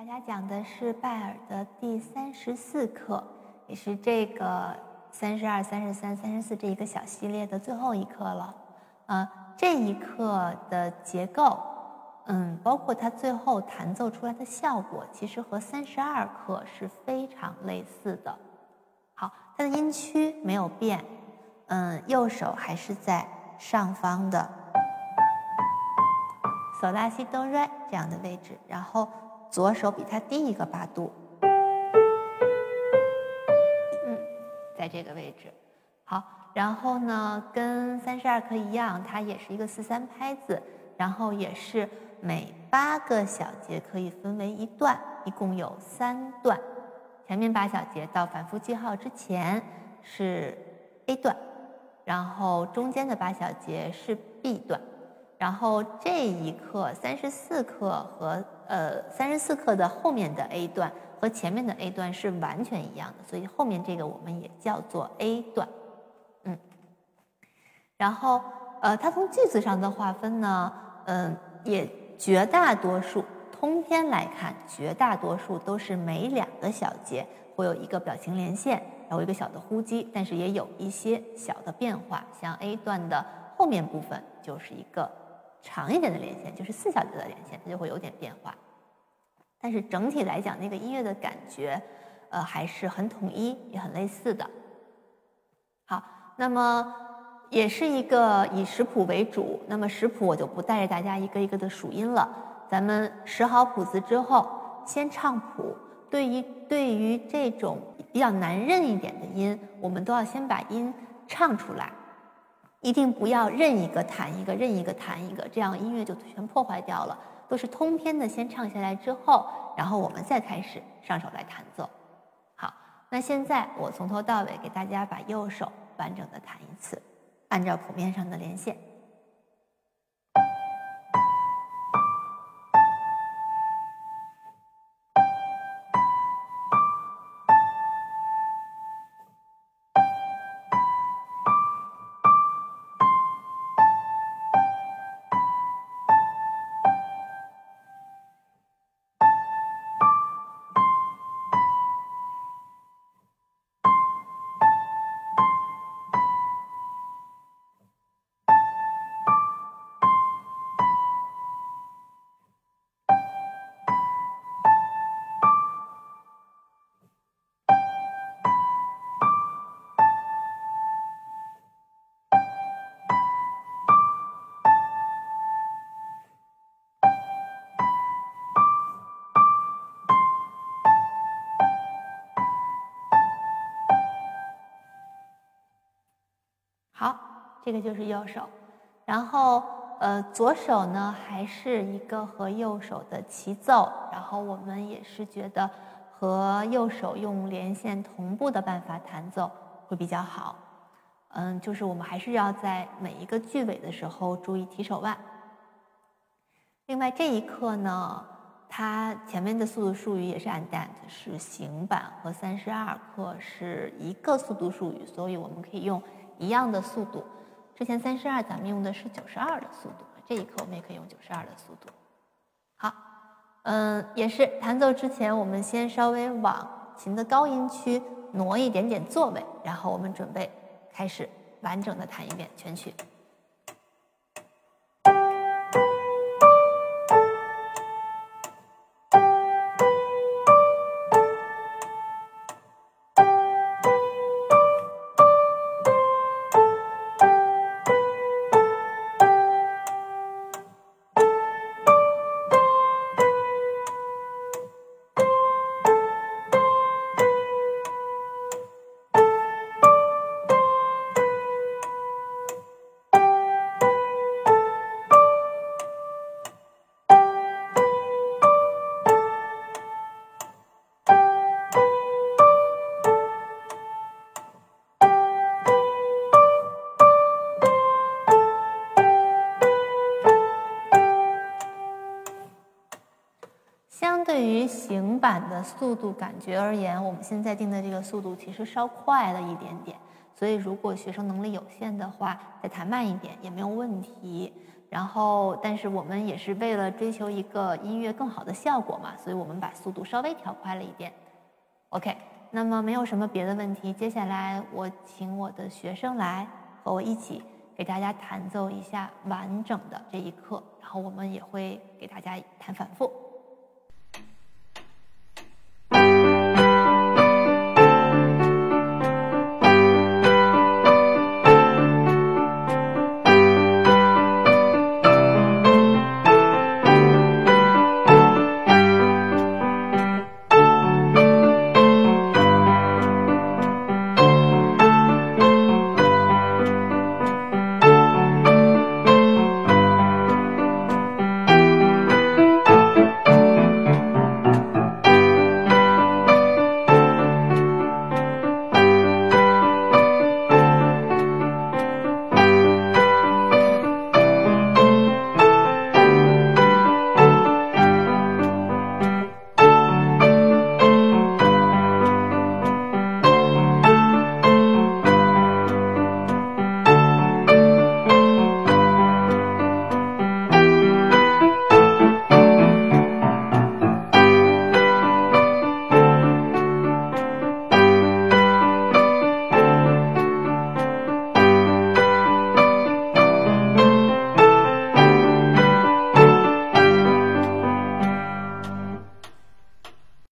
大家讲的是拜耳的第三十四课，也是这个三十二、三十三、三十四这一个小系列的最后一课了。呃，这一课的结构，嗯，包括它最后弹奏出来的效果，其实和三十二课是非常类似的。好，它的音区没有变，嗯，右手还是在上方的索拉西哆瑞这样的位置，然后。左手比它低一个八度，嗯，在这个位置。好，然后呢，跟三十二课一样，它也是一个四三拍子，然后也是每八个小节可以分为一段，一共有三段。前面八小节到反复记号之前是 A 段，然后中间的八小节是 B 段。然后这一课三十四课和呃三十四课的后面的 A 段和前面的 A 段是完全一样的，所以后面这个我们也叫做 A 段，嗯。然后呃，它从句子上的划分呢，嗯，也绝大多数通篇来看，绝大多数都是每两个小节会有一个表情连线，然后一个小的呼机，但是也有一些小的变化，像 A 段的后面部分就是一个。长一点的连线就是四小节的连线，它就会有点变化。但是整体来讲，那个音乐的感觉，呃，还是很统一，也很类似的。好，那么也是一个以识谱为主。那么识谱我就不带着大家一个一个的数音了。咱们识好谱子之后，先唱谱。对于对于这种比较难认一点的音，我们都要先把音唱出来。一定不要任一个弹一个，任一个弹一个，这样音乐就全破坏掉了。都是通篇的，先唱下来之后，然后我们再开始上手来弹奏。好，那现在我从头到尾给大家把右手完整的弹一次，按照谱面上的连线。好这个就是右手，然后呃左手呢还是一个和右手的齐奏，然后我们也是觉得和右手用连线同步的办法弹奏会比较好。嗯，就是我们还是要在每一个句尾的时候注意提手腕。另外这一课呢，它前面的速度术语也是 andante，是行板和三十二课是一个速度术语，所以我们可以用一样的速度。之前三十二，咱们用的是九十二的速度，这一课我们也可以用九十二的速度。好，嗯，也是弹奏之前，我们先稍微往琴的高音区挪一点点座位，然后我们准备开始完整的弹一遍全曲。相对于行板的速度感觉而言，我们现在定的这个速度其实稍快了一点点，所以如果学生能力有限的话，再弹慢一点也没有问题。然后，但是我们也是为了追求一个音乐更好的效果嘛，所以我们把速度稍微调快了一点。OK，那么没有什么别的问题，接下来我请我的学生来和我一起给大家弹奏一下完整的这一课，然后我们也会给大家弹反复。